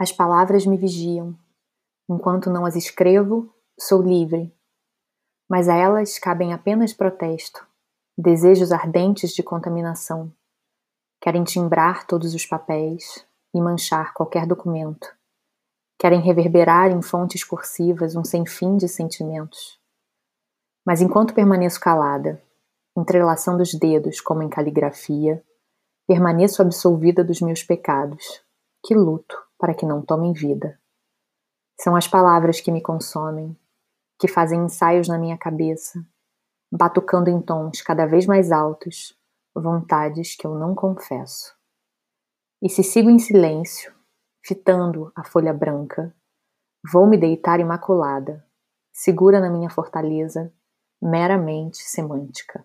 As palavras me vigiam. Enquanto não as escrevo, sou livre. Mas a elas cabem apenas protesto, desejos ardentes de contaminação. Querem timbrar todos os papéis e manchar qualquer documento. Querem reverberar em fontes cursivas um sem fim de sentimentos. Mas enquanto permaneço calada, entrelaçando os dedos como em caligrafia, permaneço absolvida dos meus pecados, que luto para que não tomem vida. São as palavras que me consomem, que fazem ensaios na minha cabeça, batucando em tons cada vez mais altos, vontades que eu não confesso. E se sigo em silêncio, fitando a folha branca, vou me deitar imaculada, segura na minha fortaleza, meramente semântica.